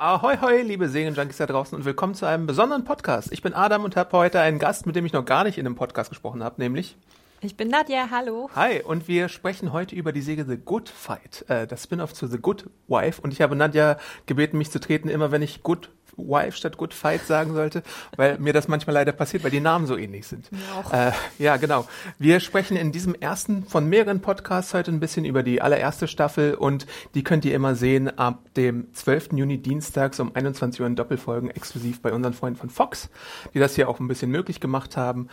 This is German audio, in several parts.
Ahoi, hoi, liebe Serienjunkies da draußen und willkommen zu einem besonderen Podcast. Ich bin Adam und habe heute einen Gast, mit dem ich noch gar nicht in einem Podcast gesprochen habe, nämlich Ich bin Nadja, hallo. Hi, und wir sprechen heute über die Serie The Good Fight, äh, das Spin-off zu The Good Wife. Und ich habe Nadja gebeten, mich zu treten, immer wenn ich Good Wife statt Good Fight sagen sollte, weil mir das manchmal leider passiert, weil die Namen so ähnlich sind. Äh, ja, genau. Wir sprechen in diesem ersten von mehreren Podcasts heute ein bisschen über die allererste Staffel und die könnt ihr immer sehen ab dem 12. Juni dienstags um 21 Uhr in Doppelfolgen exklusiv bei unseren Freunden von Fox, die das hier auch ein bisschen möglich gemacht haben.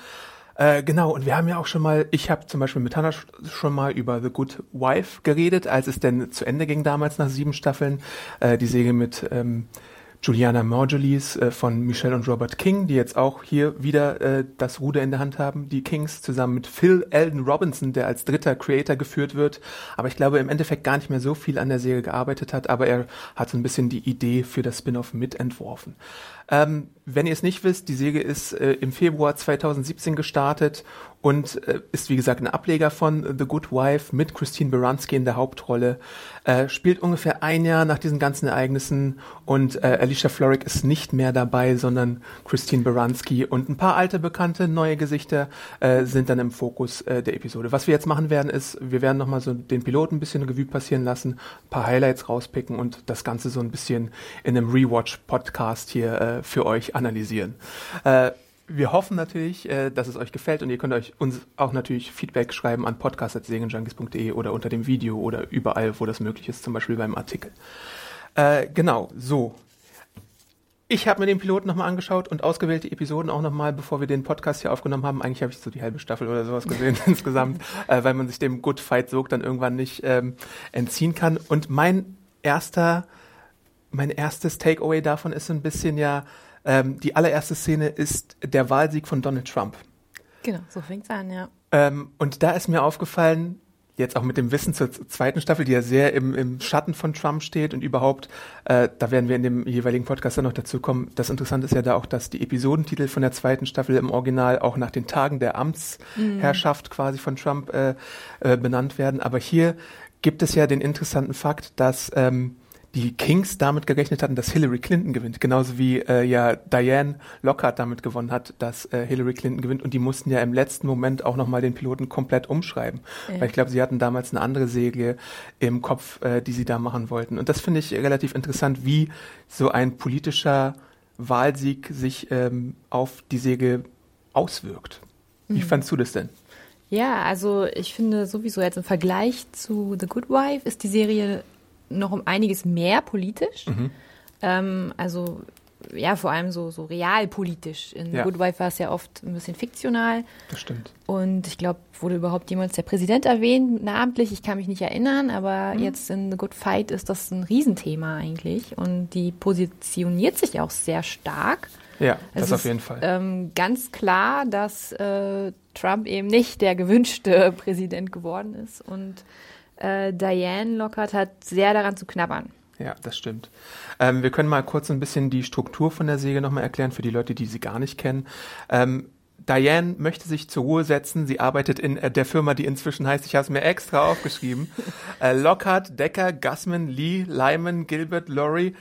Äh, genau, und wir haben ja auch schon mal, ich habe zum Beispiel mit Hannah sch- schon mal über The Good Wife geredet, als es denn zu Ende ging damals nach sieben Staffeln. Äh, die Serie mit ähm, Juliana Margulies äh, von Michelle und Robert King, die jetzt auch hier wieder äh, das Ruder in der Hand haben, die Kings, zusammen mit Phil Eldon Robinson, der als dritter Creator geführt wird, aber ich glaube im Endeffekt gar nicht mehr so viel an der Serie gearbeitet hat, aber er hat so ein bisschen die Idee für das Spin-off mitentworfen. Ähm, wenn ihr es nicht wisst, die Serie ist äh, im Februar 2017 gestartet und äh, ist wie gesagt ein Ableger von The Good Wife mit Christine Baranski in der Hauptrolle. Äh, spielt ungefähr ein Jahr nach diesen ganzen Ereignissen und äh, Alicia Florrick ist nicht mehr dabei, sondern Christine Baranski und ein paar alte bekannte neue Gesichter äh, sind dann im Fokus äh, der Episode. Was wir jetzt machen werden, ist, wir werden nochmal so den Piloten ein bisschen Revue passieren lassen, ein paar Highlights rauspicken und das Ganze so ein bisschen in einem Rewatch-Podcast hier äh, für euch analysieren. Äh, wir hoffen natürlich, äh, dass es euch gefällt und ihr könnt euch uns auch natürlich Feedback schreiben an podcast.segenjunkies.de oder unter dem Video oder überall, wo das möglich ist, zum Beispiel beim Artikel. Äh, genau, so. Ich habe mir den Piloten nochmal angeschaut und ausgewählte Episoden auch nochmal, bevor wir den Podcast hier aufgenommen haben. Eigentlich habe ich so die halbe Staffel oder sowas gesehen insgesamt, äh, weil man sich dem Good Fight Sog dann irgendwann nicht ähm, entziehen kann. Und mein erster, mein erstes Takeaway davon ist so ein bisschen ja, ähm, die allererste Szene ist der Wahlsieg von Donald Trump. Genau, so fängt's an, ja. Ähm, und da ist mir aufgefallen, jetzt auch mit dem Wissen zur zweiten Staffel, die ja sehr im, im Schatten von Trump steht und überhaupt, äh, da werden wir in dem jeweiligen Podcast dann noch dazu kommen. Das Interessante ist ja da auch, dass die Episodentitel von der zweiten Staffel im Original auch nach den Tagen der Amtsherrschaft quasi von Trump äh, äh, benannt werden. Aber hier gibt es ja den interessanten Fakt, dass ähm, die Kings damit gerechnet hatten, dass Hillary Clinton gewinnt, genauso wie äh, ja Diane Lockhart damit gewonnen hat, dass äh, Hillary Clinton gewinnt und die mussten ja im letzten Moment auch nochmal den Piloten komplett umschreiben, Ja. weil ich glaube, sie hatten damals eine andere Serie im Kopf, äh, die sie da machen wollten und das finde ich relativ interessant, wie so ein politischer Wahlsieg sich ähm, auf die Serie auswirkt. Wie fandst du das denn? Ja, also ich finde sowieso jetzt im Vergleich zu The Good Wife ist die Serie noch um einiges mehr politisch. Ähm, also ja, vor allem so, so realpolitisch. In Ja. Good Wife war es ja oft ein bisschen fiktional. Das stimmt. Und ich glaube, wurde überhaupt jemals der Präsident erwähnt, namentlich? Ich kann mich nicht erinnern, aber jetzt in The Good Fight ist das ein Riesenthema eigentlich. Und die positioniert sich auch sehr stark. Ja, das Es auf ist, jeden Fall. Ähm, ganz klar, dass äh, Trump eben nicht der gewünschte Präsident geworden ist. Und äh, Diane Lockhart hat sehr daran zu knabbern. Ja, das stimmt. Ähm, wir können mal kurz ein bisschen die Struktur von der Serie nochmal erklären für die Leute, die sie gar nicht kennen. Ähm, Diane möchte sich zur Ruhe setzen. Sie arbeitet in äh, der Firma, die inzwischen heißt, ich habe es mir extra aufgeschrieben, äh, Lockhart, Decker, Gussman, Lee, Lyman, Gilbert, Laurie,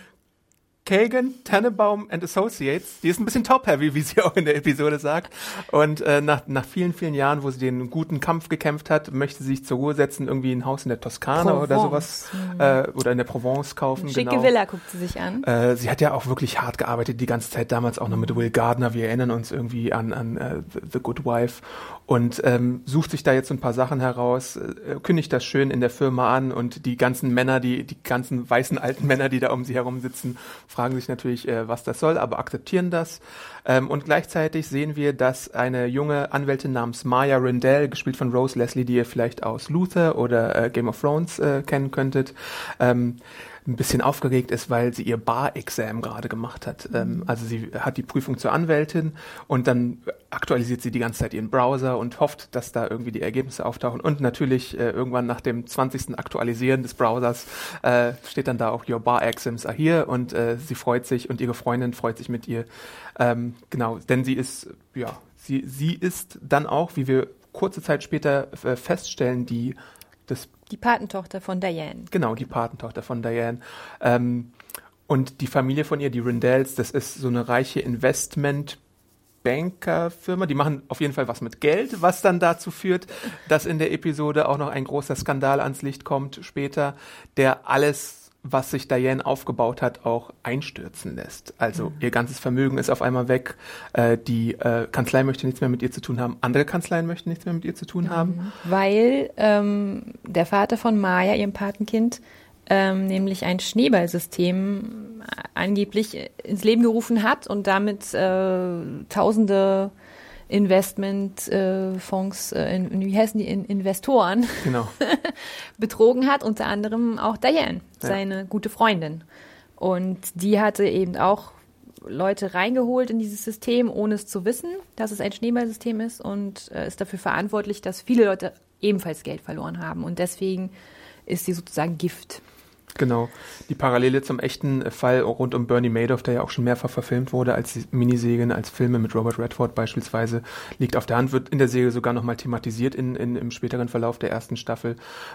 Kagan, Tannenbaum and Associates. Die ist ein bisschen top-heavy, wie sie auch in der Episode sagt. Und äh, nach, nach vielen, vielen Jahren, wo sie den guten Kampf gekämpft hat, möchte sie sich zur Ruhe setzen, irgendwie ein Haus in der Toskana oder sowas Provence. äh, oder in der Provence kaufen. Schicke genau. Villa guckt sie sich an. Äh, sie hat ja auch wirklich hart gearbeitet die ganze Zeit damals auch noch mit Will Gardner. Wir erinnern uns irgendwie an, an The- The Good Wife und ähm, sucht sich da jetzt ein paar Sachen heraus, äh, kündigt das schön in der Firma an und die ganzen Männer, die die ganzen weißen alten Männer, die da um sie herum sitzen, fragen sich natürlich, äh, was das soll, aber akzeptieren das. Ähm, und gleichzeitig sehen wir, dass eine junge Anwältin namens Maya Rindell, gespielt von Rose Leslie, die ihr vielleicht aus Luther oder äh, Game of Thrones äh, kennen könntet, ähm, ein bisschen aufgeregt ist, weil sie ihr Bar-Exam gerade gemacht hat. Ähm, also sie hat die Prüfung zur Anwältin und dann aktualisiert sie die ganze Zeit ihren Browser und hofft, dass da irgendwie die Ergebnisse auftauchen. Und natürlich äh, irgendwann nach dem 20. Aktualisieren des Browsers äh, steht dann da auch Your Bar Exams are here und äh, sie freut sich und ihre Freundin freut sich mit ihr. Ähm, genau, denn sie ist, ja, sie, sie ist dann auch, wie wir kurze Zeit später äh, feststellen, die das Die Patentochter von Diane. Genau, die Patentochter von Diane. Ähm, und die Familie von ihr, die Rindells, das ist so eine reiche Investmentbankerfirma. Die machen auf jeden Fall was mit Geld, was dann dazu führt, dass in der Episode auch noch ein großer Skandal ans Licht kommt später, der alles was sich Diane aufgebaut hat, auch einstürzen lässt. Also ihr ganzes Vermögen ist auf einmal weg. Äh, die äh, Kanzlei möchte nichts mehr mit ihr zu tun haben. Andere Kanzleien möchten nichts mehr mit ihr zu tun haben. Weil ähm, der Vater von Maya, ihrem Patenkind, ähm, nämlich ein Schneeballsystem angeblich ins Leben gerufen hat und damit äh, tausende Investmentfonds, äh, in, wie heißen die, in, Investoren Genau. betrogen hat, unter anderem auch Diane, Ja. seine gute Freundin. Und die hatte eben auch Leute reingeholt in dieses System, ohne es zu wissen, dass es ein Schneeballsystem ist und äh, ist dafür verantwortlich, dass viele Leute ebenfalls Geld verloren haben. Und deswegen ist sie sozusagen Gift. Genau. Die Parallele zum echten Fall rund um Bernie Madoff, der ja auch schon mehrfach verfilmt wurde als Miniserien, als Filme mit Robert Redford beispielsweise, liegt auf der Hand, wird in der Serie sogar nochmal thematisiert in, in, im späteren Verlauf der ersten Staffel,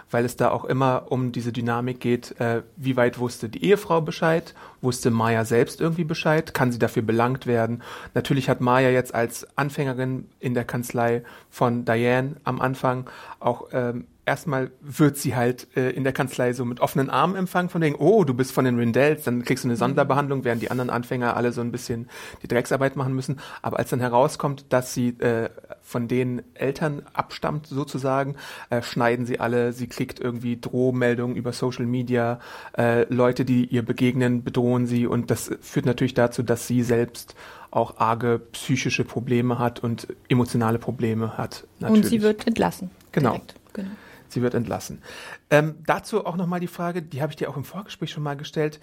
weil es da auch immer um diese Dynamik geht, äh, wie weit wusste die Ehefrau Bescheid, wusste Maya selbst irgendwie Bescheid, kann sie dafür belangt werden. Natürlich hat Maya jetzt als Anfängerin in der Kanzlei von Diane am Anfang auch ähm, erstmal wird sie halt äh, in der Kanzlei so mit offenen Armen empfangen, von wegen, oh, du bist von den Rindells, dann kriegst du eine Sonderbehandlung, während die anderen Anfänger alle so ein bisschen die Drecksarbeit machen müssen. Aber als dann herauskommt, dass sie äh, von den Eltern abstammt, sozusagen, äh, schneiden sie alle, sie kriegt irgendwie Drohmeldungen über Social Media, äh, Leute, die ihr begegnen, bedrohen sie und das führt natürlich dazu, dass sie selbst auch arge psychische Probleme hat und emotionale Probleme hat. Natürlich. Und sie wird entlassen. Genau. Direkt. genau. Sie wird entlassen. Ähm, dazu auch nochmal die Frage, die habe ich dir auch im Vorgespräch schon mal gestellt.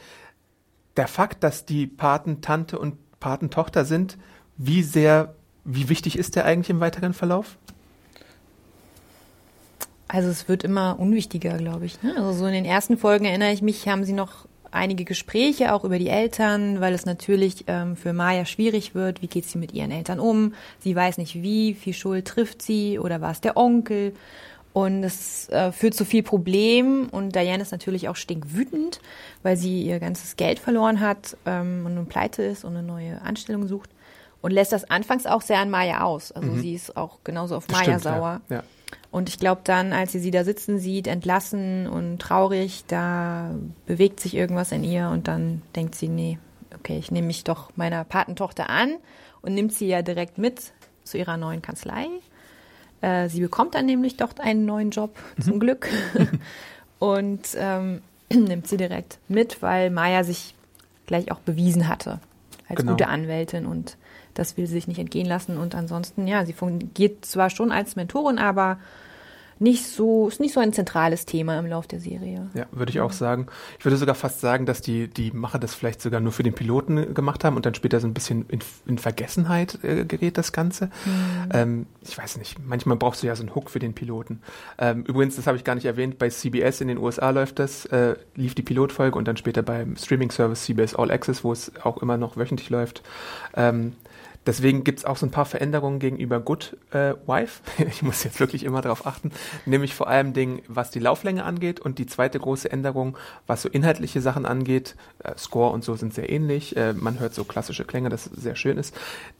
Der Fakt, dass die Patentante und Patentochter sind, wie sehr, wie wichtig ist der eigentlich im weiteren Verlauf? Also es wird immer unwichtiger, glaube ich. Ne? Also so in den ersten Folgen erinnere ich mich, haben sie noch einige Gespräche auch über die Eltern, weil es natürlich ähm, für Maya schwierig wird. Wie geht sie mit ihren Eltern um? Sie weiß nicht, wie viel Schuld trifft sie oder war es der Onkel? Und es äh, führt zu viel Problem und Diane ist natürlich auch stinkwütend, weil sie ihr ganzes Geld verloren hat ähm, und nun pleite ist und eine neue Anstellung sucht und lässt das anfangs auch sehr an Maya aus. Also sie ist auch genauso auf Maya Stimmt, sauer. Ja. ja. Und ich glaube dann, als sie sie da sitzen sieht, entlassen und traurig, da bewegt sich irgendwas in ihr und dann denkt sie, nee, okay, ich nehme mich doch meiner Patentochter an und nimmt sie ja direkt mit zu ihrer neuen Kanzlei. Äh, sie bekommt dann nämlich doch einen neuen Job, zum Glück. und ähm, nimmt sie direkt mit, weil Maya sich gleich auch bewiesen hatte als Genau. gute Anwältin und das will sie sich nicht entgehen lassen. Und ansonsten, ja, sie fungiert zwar schon als Mentorin, aber nicht so, ist nicht so ein zentrales Thema im Lauf der Serie. Ja, würde ich auch sagen. Ich würde sogar fast sagen, dass die, die Macher das vielleicht sogar nur für den Piloten gemacht haben und dann später so ein bisschen in, in Vergessenheit äh, gerät, das Ganze. Ähm, ich weiß nicht, manchmal brauchst du ja so einen Hook für den Piloten. Ähm, übrigens, das habe ich gar nicht erwähnt, bei CBS in den USA läuft das, äh, lief die Pilotfolge und dann später beim Streaming-Service CBS All Access, wo es auch immer noch wöchentlich läuft. Ähm, Deswegen gibt's auch so ein paar Veränderungen gegenüber Good äh, Wife. Ich muss jetzt wirklich immer darauf achten. Nämlich vor allem Dingen, was die Lauflänge angeht. Und die zweite große Änderung, was so inhaltliche Sachen angeht. Äh, Score und so sind sehr ähnlich. Äh, man hört so klassische Klänge, das sehr schön ist.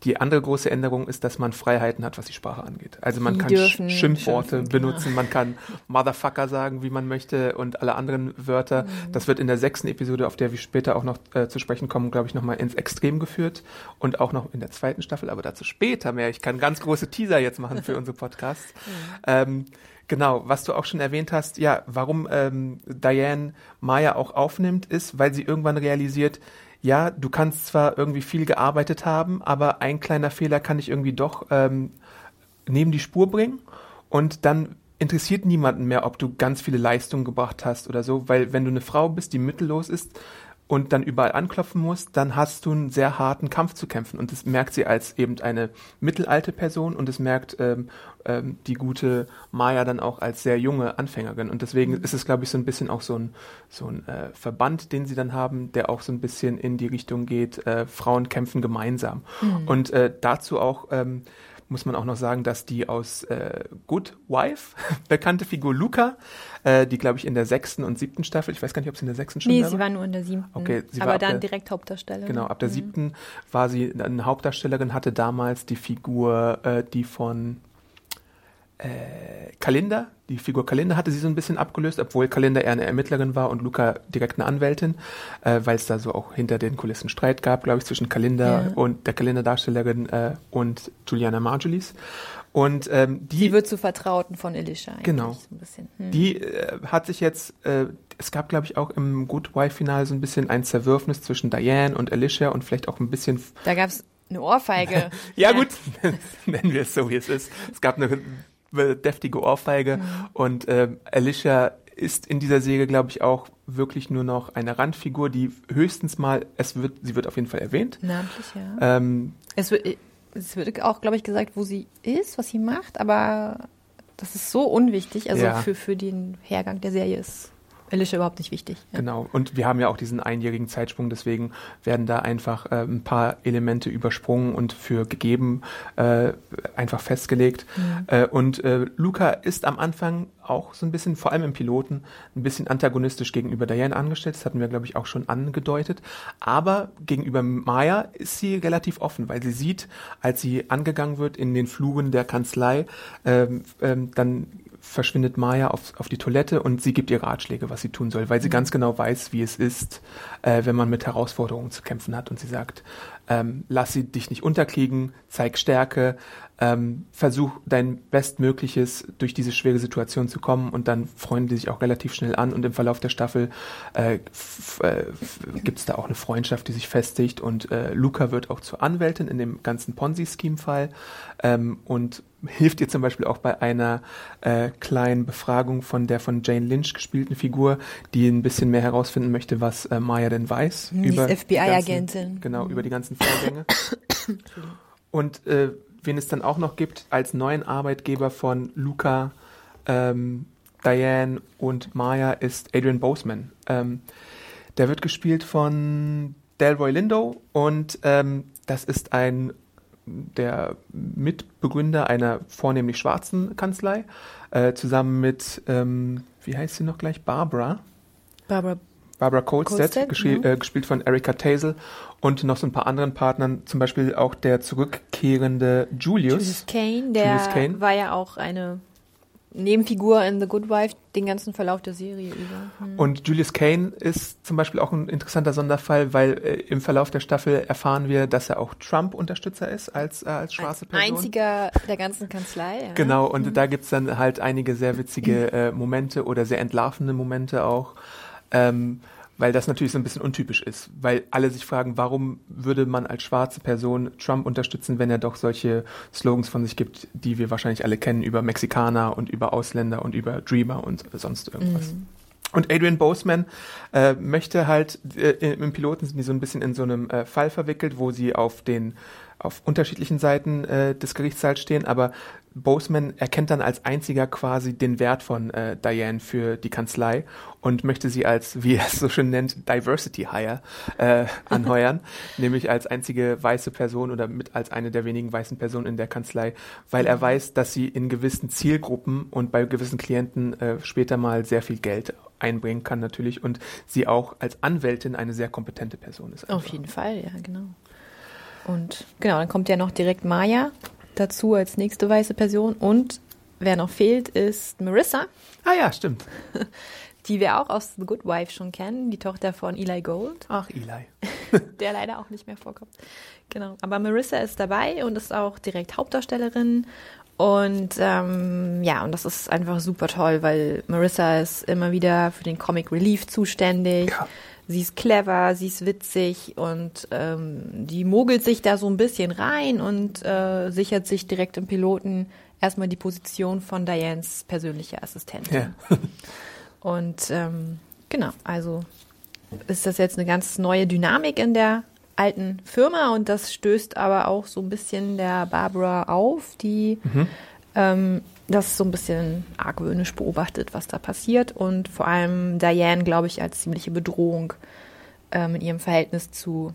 Die andere große Änderung ist, dass man Freiheiten hat, was die Sprache angeht. Also man Die kann Sch Schimpfworte schimpfen, genau. benutzen, man kann Motherfucker sagen, wie man möchte und alle anderen Wörter. Mhm. Das wird in der sechsten Episode, auf der wir später auch noch äh, zu sprechen kommen, glaube ich, nochmal ins Extrem geführt und auch noch in der zweiten Staffel, aber dazu später mehr. Ich kann ganz große Teaser jetzt machen für unsere Podcasts. Ähm, genau, was du auch schon erwähnt hast, ja, warum ähm, Diane Maya auch aufnimmt, ist, weil sie irgendwann realisiert, ja, du kannst zwar irgendwie viel gearbeitet haben, aber ein kleiner Fehler kann dich irgendwie doch ähm, neben die Spur bringen und dann interessiert niemanden mehr, ob du ganz viele Leistungen gebracht hast oder so, weil wenn du eine Frau bist, die mittellos ist und dann überall anklopfen musst, dann hast du einen sehr harten Kampf zu kämpfen. Und das merkt sie als eben eine mittelalte Person und das merkt ähm, ähm, die gute Maya dann auch als sehr junge Anfängerin. Und deswegen ist es, glaube ich, so ein bisschen auch so ein, so ein äh, Verband, den sie dann haben, der auch so ein bisschen in die Richtung geht, äh, Frauen kämpfen gemeinsam. Und äh, dazu auch ähm, muss man auch noch sagen, dass die aus äh, Good Wife bekannte Figur Luca, äh, die glaube ich in der sechsten und siebten Staffel, ich weiß gar nicht, ob sie in der sechsten schon Nee, da sie war nur in der siebten. Okay, sie war aber ab dann der- direkt Hauptdarstellerin. Genau, ab der siebten war sie eine Hauptdarstellerin, hatte damals die Figur, äh, die von äh, Kalinda, die Figur Kalinda hatte sie so ein bisschen abgelöst, obwohl Kalinda eher eine Ermittlerin war und Luca direkt eine Anwältin, äh, weil es da so auch hinter den Kulissen Streit gab, glaube ich, zwischen Kalinda Ja. und der Kalinda-Darstellerin äh, und Juliana Margulies. Und ähm, die Die wird zu Vertrauten von Elisha. eigentlich, Genau. So. Hm. die äh, hat sich jetzt, äh, es gab glaube ich auch im Good Wife-Finale so ein bisschen ein Zerwürfnis zwischen Diane und Alicia und vielleicht auch ein bisschen Da gab es eine Ohrfeige. Ja, gut, nennen wir es so, wie es ist. Es gab eine deftige Ohrfeige und ähm, Alicia ist in dieser Serie, glaube ich, auch wirklich nur noch eine Randfigur, die höchstens mal, es wird, sie wird auf jeden Fall erwähnt. Namentlich, ja. Ähm, Es wird, es wird auch, glaube ich, gesagt, wo sie ist, was sie macht, aber das ist so unwichtig. Also Ja. für, für den Hergang der Serie ist Alicia überhaupt nicht wichtig. Ja. Genau. Und wir haben ja auch diesen einjährigen Zeitsprung, deswegen werden da einfach äh, ein paar Elemente übersprungen und für gegeben äh, einfach festgelegt. Äh, und äh, Luca ist am Anfang auch so ein bisschen, vor allem im Piloten, ein bisschen antagonistisch gegenüber Diane angestellt. Das hatten wir, glaube ich, auch schon angedeutet. Aber gegenüber Maya ist sie relativ offen, weil sie sieht, als sie angegangen wird in den Fluren der Kanzlei, ähm, ähm, dann verschwindet Maya auf, auf die Toilette und sie gibt ihr Ratschläge, was sie tun soll, weil sie ganz genau weiß, wie es ist, äh, wenn man mit Herausforderungen zu kämpfen hat. Und sie sagt, ähm, lass sie dich nicht unterkriegen, zeig Stärke, ähm, versuch dein Bestmögliches durch diese schwere Situation zu kommen und dann freuen die sich auch relativ schnell an und im Verlauf der Staffel äh, äh, gibt es da auch eine Freundschaft, die sich festigt und äh, Luca wird auch zur Anwältin in dem ganzen Ponzi-Scheme-Fall ähm, und hilft ihr zum Beispiel auch bei einer äh, kleinen Befragung von der von Jane Lynch gespielten Figur, die ein bisschen mehr herausfinden möchte, was äh, Maya denn weiß. Die über die FBI-Agentin. Genau, über die ganzen Vorgänge. Und äh, wen es dann auch noch gibt als neuen Arbeitgeber von Luca, ähm, Diane und Maya ist Adrian Boseman. Ähm, der wird gespielt von Delroy Lindo und ähm, das ist ein der Mitbegründer einer vornehmlich schwarzen Kanzlei, äh, zusammen mit, ähm, wie heißt sie noch gleich, Barbara. Barbara Barbara Colstead, Colstead, ja. äh, gespielt von Erika Tazel und noch so ein paar anderen Partnern, zum Beispiel auch der zurückkehrende Julius. Julius Kane, der Julius Kane. war ja auch eine Nebenfigur in The Good Wife den ganzen Verlauf der Serie über. Hm. Und Julius Kane ist zum Beispiel auch ein interessanter Sonderfall, weil äh, im Verlauf der Staffel erfahren wir, dass er auch Trump-Unterstützer ist als, äh, als schwarze Als Person. einziger der ganzen Kanzlei. Ja. Genau, und da gibt's dann halt einige sehr witzige äh, Momente oder sehr entlarvende Momente auch, ähm, weil das natürlich so ein bisschen untypisch ist, weil alle sich fragen, warum würde man als schwarze Person Trump unterstützen, wenn er doch solche Slogans von sich gibt, die wir wahrscheinlich alle kennen über Mexikaner und über Ausländer und über Dreamer und sonst irgendwas. Und Adrian Boseman äh, möchte halt, äh, im Piloten sind die so ein bisschen in so einem äh, Fall verwickelt, wo sie auf den auf unterschiedlichen Seiten äh, des Gerichtssaals stehen, aber Boseman erkennt dann als einziger quasi den Wert von äh, Diane für die Kanzlei und möchte sie als, wie er es so schön nennt, Diversity Hire äh, anheuern, nämlich als einzige weiße Person oder mit als eine der wenigen weißen Personen in der Kanzlei, weil er weiß, dass sie in gewissen Zielgruppen und bei gewissen Klienten äh, später mal sehr viel Geld einbringen kann natürlich und sie auch als Anwältin eine sehr kompetente Person ist. Auf einfach. jeden Fall, ja, genau. Und genau, dann kommt ja noch direkt Maya dazu als nächste weiße Person. Und wer noch fehlt, ist Marissa, Ah ja, stimmt. die wir auch aus The Good Wife schon kennen, die Tochter von Eli Gold, Ach, Eli. der leider auch nicht mehr vorkommt. Genau. Aber Marissa ist dabei und ist auch direkt Hauptdarstellerin. Und ähm, ja, und das ist einfach super toll, weil Marissa ist immer wieder für den Comic Relief zuständig. Ja. Sie ist clever, sie ist witzig und ähm, die mogelt sich da so ein bisschen rein und äh, sichert sich direkt im Piloten erstmal die Position von Dianes persönlicher Assistentin. Ja. Und ähm, genau, also ist das jetzt eine ganz neue Dynamik in der alten Firma und das stößt aber auch so ein bisschen der Barbara auf, die ähm, das so ein bisschen argwöhnisch beobachtet, was da passiert und vor allem Diane, glaube ich, als ziemliche Bedrohung ähm, in ihrem Verhältnis zu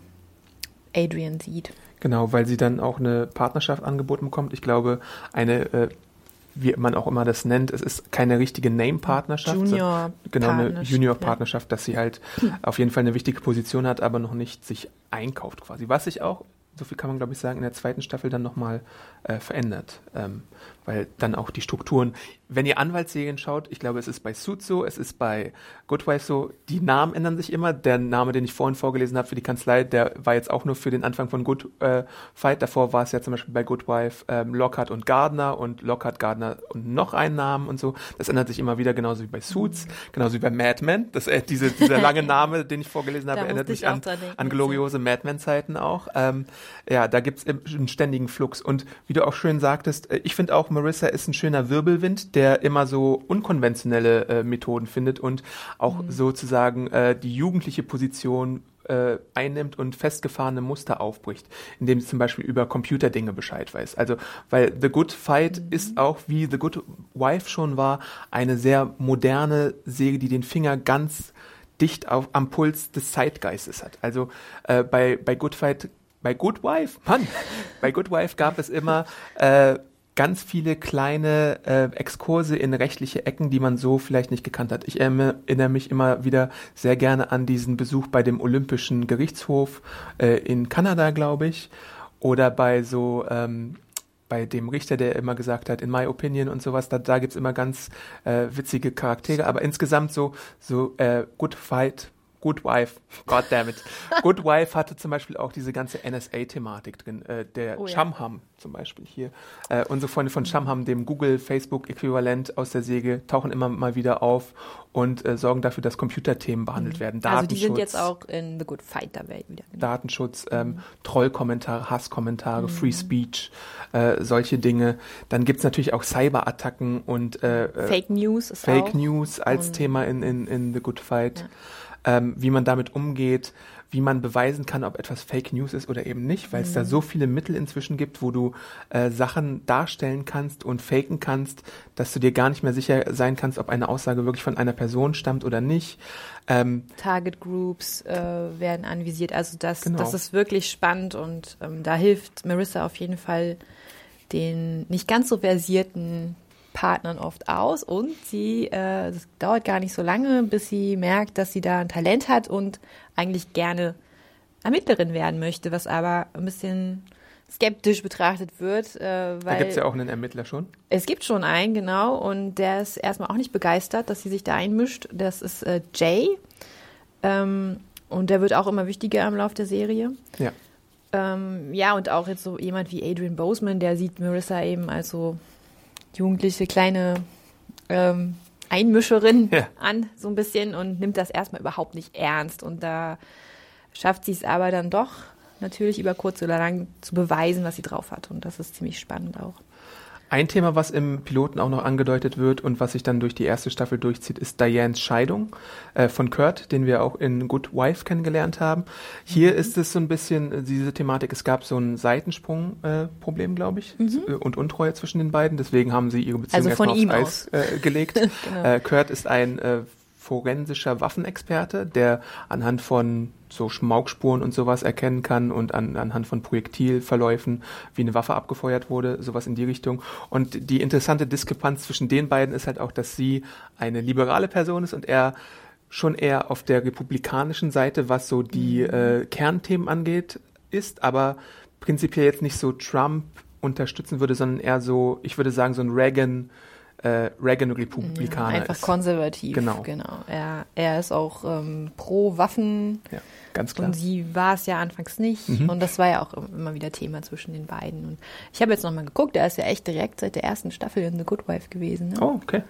Adrian sieht. Genau, weil sie dann auch eine Partnerschaft angeboten bekommt. Ich glaube, eine, äh, wie man auch immer das nennt, es ist keine richtige Name-Partnerschaft. Junior Genau, eine Partnerschaft, Junior-Partnerschaft, dass sie halt auf jeden Fall eine wichtige Position hat, aber noch nicht sich einkauft quasi. Was sich auch, so viel kann man glaube ich sagen, in der zweiten Staffel dann nochmal äh, verändert. Ähm, weil dann auch die Strukturen, wenn ihr Anwaltsserien schaut, ich glaube, es ist bei Suits so, es ist bei Good Wife so, die Namen ändern sich immer. Der Name, den ich vorhin vorgelesen habe für die Kanzlei, der war jetzt auch nur für den Anfang von Good äh, Fight. Davor war es ja zum Beispiel bei Good Wife ähm, Lockhart und Gardner und Lockhart, Gardner und noch einen Namen und so. Das ändert sich immer wieder, genauso wie bei Suits, genauso wie bei Mad Men. Das, äh, diese, dieser lange Name, den ich vorgelesen habe, Da erinnert musste ich mich an, an gloriose Mad Men-Zeiten auch. Ähm, ja, da gibt's im- einen ständigen Flux. Und wie du auch schön sagtest, äh, ich finde auch, Marissa ist ein schöner Wirbelwind, der immer so unkonventionelle äh, Methoden findet und auch Mhm. sozusagen äh, die jugendliche Position äh, einnimmt und festgefahrene Muster aufbricht, indem sie zum Beispiel über Computerdinge Bescheid weiß. Also, weil The Good Fight Mhm. ist auch, wie The Good Wife schon war, eine sehr moderne Serie, die den Finger ganz dicht auf, am Puls des Zeitgeistes hat. Also äh, bei, bei Good Fight, bei Good Wife, Mann, bei Good Wife gab es immer äh, ganz viele kleine äh, Exkurse in rechtliche Ecken, die man so vielleicht nicht gekannt hat. Ich erinnere mich immer wieder sehr gerne an diesen Besuch bei dem Olympischen Gerichtshof äh, in Kanada, glaube ich, oder bei so ähm, bei dem Richter, der immer gesagt hat, in my opinion und sowas, da, da gibt's immer ganz äh, witzige Charaktere, aber insgesamt so, so äh, Good Fight, Good Wife, God damn it. Good Wife hatte zum Beispiel auch diese ganze NSA-Thematik drin, äh, der Oh ja. Shamham zum Beispiel hier. Äh, unsere Freunde von Shamham, dem Google, Facebook-Äquivalent aus der Säge, tauchen immer mal wieder auf und äh, sorgen dafür, dass Computerthemen behandelt werden. Also die sind Datenschutz. jetzt auch in The Good Fight dabei wieder. Genau. Datenschutz, ähm, Trollkommentare, Hasskommentare, Mhm. Free Speech, äh, solche Dinge. Dann gibt's natürlich auch Cyberattacken und äh, äh, Fake News ist Fake auch. News als Und- Thema in, in, in The Good Fight. Ähm, wie man damit umgeht, wie man beweisen kann, ob etwas Fake News ist oder eben nicht, weil es Mhm. da so viele Mittel inzwischen gibt, wo du äh, Sachen darstellen kannst und faken kannst, dass du dir gar nicht mehr sicher sein kannst, ob eine Aussage wirklich von einer Person stammt oder nicht. Ähm, Target Groups äh, werden anvisiert. Also das, Genau. das ist wirklich spannend und ähm, da hilft Marissa auf jeden Fall den nicht ganz so versierten Partnern oft aus und sie, äh, es dauert gar nicht so lange, bis sie merkt, dass sie da ein Talent hat und eigentlich gerne Ermittlerin werden möchte, was aber ein bisschen skeptisch betrachtet wird, äh, da weil gibt's ja auch einen Ermittler schon. es gibt schon einen, genau, und der ist erstmal auch nicht begeistert, dass sie sich da einmischt. Das ist äh, Jay. Ähm, und der wird auch immer wichtiger im Lauf der Serie. Ja. Ähm, ja, und auch jetzt so jemand wie Adrian Boseman, der sieht Marissa eben als so jugendliche kleine ähm, Einmischerin Ja. an, so ein bisschen, und nimmt das erstmal überhaupt nicht ernst. Und da schafft sie es aber dann doch natürlich über kurz oder lang zu beweisen, was sie drauf hat. Und das ist ziemlich spannend auch. Ein Thema, was im Piloten auch noch angedeutet wird und was sich dann durch die erste Staffel durchzieht, ist Dianes Scheidung äh, von Kurt, den wir auch in Good Wife kennengelernt haben. Hier ist es so ein bisschen äh, diese Thematik, es gab so ein Seitensprung-Problem, äh, glaube ich, äh, und Untreue zwischen den beiden. Deswegen haben sie ihre Beziehung Also erstmal ihm aufs Eis äh, gelegt. äh, Kurt ist ein forensischer Waffenexperte, der anhand von so Schmaugsspuren und sowas erkennen kann und an, anhand von Projektilverläufen, wie eine Waffe abgefeuert wurde, sowas in die Richtung. Und die interessante Diskrepanz zwischen den beiden ist halt auch, dass sie eine liberale Person ist und er schon eher auf der republikanischen Seite, was so die äh, Kernthemen angeht, ist, aber prinzipiell jetzt nicht so Trump unterstützen würde, sondern eher so, ich würde sagen, so ein Reagan äh, Reagan-Republikaner Einfach ist. konservativ. Genau. genau. Er, er ist auch ähm, pro Waffen. Ja, ganz klar. Mhm. Und sie war es ja anfangs nicht. Und das war ja auch immer wieder Thema zwischen den beiden. Und ich habe jetzt nochmal geguckt, er ist ja echt direkt seit der ersten Staffel in The Good Wife gewesen. Ne? Oh, okay.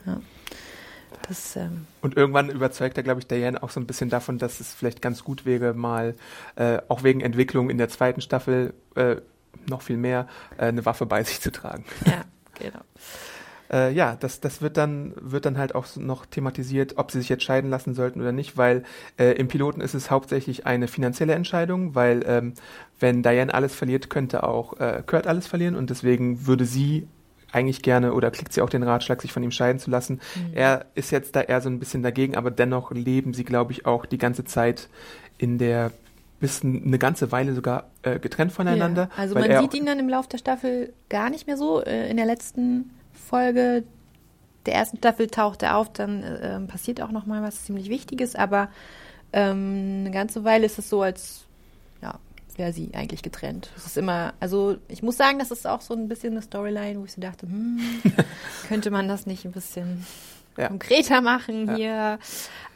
Das, ähm, Und irgendwann überzeugt er, glaube ich, Diane auch so ein bisschen davon, dass es vielleicht ganz gut wäre, mal äh, auch wegen Entwicklung in der zweiten Staffel äh, noch viel mehr äh, eine Waffe bei sich zu tragen. ja, genau. Äh, ja, das, das wird dann, wird dann halt auch noch thematisiert, ob sie sich jetzt scheiden lassen sollten oder nicht, weil äh, im Piloten ist es hauptsächlich eine finanzielle Entscheidung, weil ähm, wenn Diane alles verliert, könnte auch äh, Kurt alles verlieren und deswegen würde sie eigentlich gerne oder kriegt sie auch den Ratschlag, sich von ihm scheiden zu lassen. Er ist jetzt da eher so ein bisschen dagegen, aber dennoch leben sie, glaube ich, auch die ganze Zeit in der bis eine ganze Weile sogar äh, getrennt voneinander. Ja, also man sieht ihn dann im Laufe der Staffel gar nicht mehr so. Äh, In der letzten Folge der ersten Staffel taucht er auf, dann äh, passiert auch noch mal was ziemlich Wichtiges, aber ähm, eine ganze Weile ist es so, als ja, wäre sie eigentlich getrennt. Es ist immer, also ich muss sagen, das ist auch so ein bisschen eine Storyline, wo ich so dachte, hm, könnte man das nicht ein bisschen Ja. konkreter machen hier?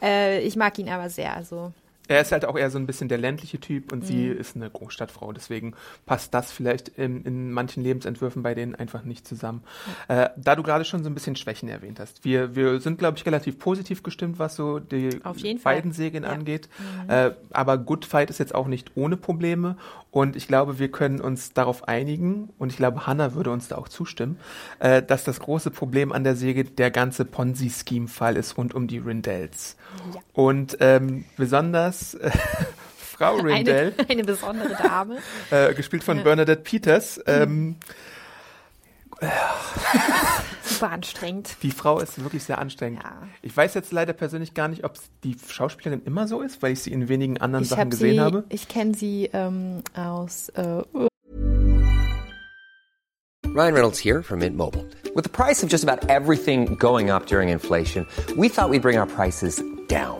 Äh, ich mag ihn aber sehr, also Er ist halt auch eher so ein bisschen der ländliche Typ und sie Mhm. ist eine Großstadtfrau. Deswegen passt das vielleicht in, in manchen Lebensentwürfen bei denen einfach nicht zusammen. Äh, da du gerade schon so ein bisschen Schwächen erwähnt hast. Wir, wir sind, glaube ich, relativ positiv gestimmt, was so die Auf jeden Fall. beiden Serien Ja. Mhm. angeht. Äh, aber Good Fight ist jetzt auch nicht ohne Probleme. Und ich glaube, wir können uns darauf einigen, und ich glaube, Hannah würde uns da auch zustimmen, äh, dass das große Problem an der Serie der ganze Ponzi-Scheme-Fall ist rund um die Rindells. Ja. Und ähm, besonders äh, Frau Rindell, eine, eine besondere Dame. äh, gespielt von Ja. Bernadette Peters, ähm, Super anstrengend. die Frau ist wirklich sehr anstrengend. Ja. Ich weiß jetzt leider persönlich gar nicht, ob die Schauspielerin immer so ist, weil ich sie in wenigen anderen Ich Sachen habe gesehen sie, habe. ich kenne sie ähm, aus äh, Ryan Reynolds here from Mint Mobile. With the price of just about everything going up during inflation, we thought we'd bring our prices down.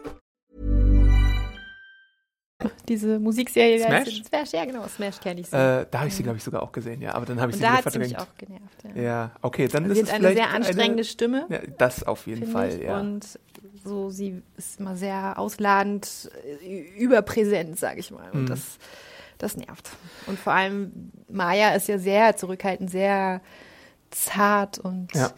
diese Musikserie. Smash? sie? Smash, ja genau, Smash kenne ich sie. Äh, da habe ich sie, glaube ich, sogar auch gesehen, ja. Aber dann habe ich Und sie da wieder hat sie mich verdrängt. auch genervt. Ja. Ja, okay, dann Sie ist hat es eine vielleicht sehr anstrengende Stimme, Ja, das auf jeden Fall, ich. ja. Und so, sie ist immer sehr ausladend, äh, überpräsent, sage ich mal. Mhm. Und das, das nervt. Und vor allem, Maya ist ja sehr zurückhaltend, sehr zart und Ja.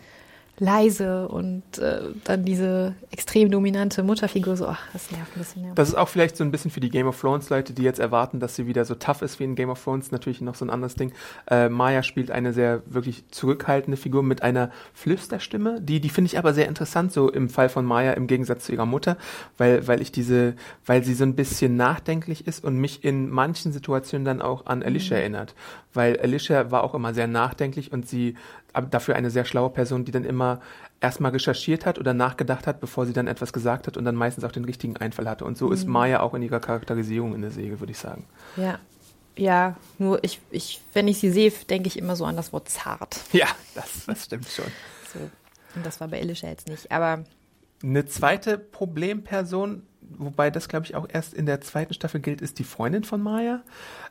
Leise und äh, dann diese extrem dominante Mutterfigur, so, ach, das nervt ein bisschen. Ja. Das ist auch vielleicht so ein bisschen für die Game of Thrones Leute, die jetzt erwarten, dass sie wieder so tough ist wie in Game of Thrones, natürlich noch so ein anderes Ding. Äh, Maya spielt eine sehr wirklich zurückhaltende Figur mit einer Flüsterstimme, die, die finde ich aber sehr interessant, so im Fall von Maya im Gegensatz zu ihrer Mutter, weil, weil ich diese, weil sie so ein bisschen nachdenklich ist und mich in manchen Situationen dann auch an Alicia erinnert. Weil Alicia war auch immer sehr nachdenklich und sie aber dafür eine sehr schlaue Person, die dann immer erstmal recherchiert hat oder nachgedacht hat, bevor sie dann etwas gesagt hat und dann meistens auch den richtigen Einfall hatte. Und so ist Maya auch in ihrer Charakterisierung in der Säge, würde ich sagen. Ja. Ja, nur ich, ich, wenn ich sie sehe, denke ich immer so an das Wort zart. Ja, das, das stimmt schon. So. Und das war bei Alicia jetzt nicht. Aber Eine zweite Problemperson, wobei das glaube ich auch erst in der zweiten Staffel gilt, ist die Freundin von Maya.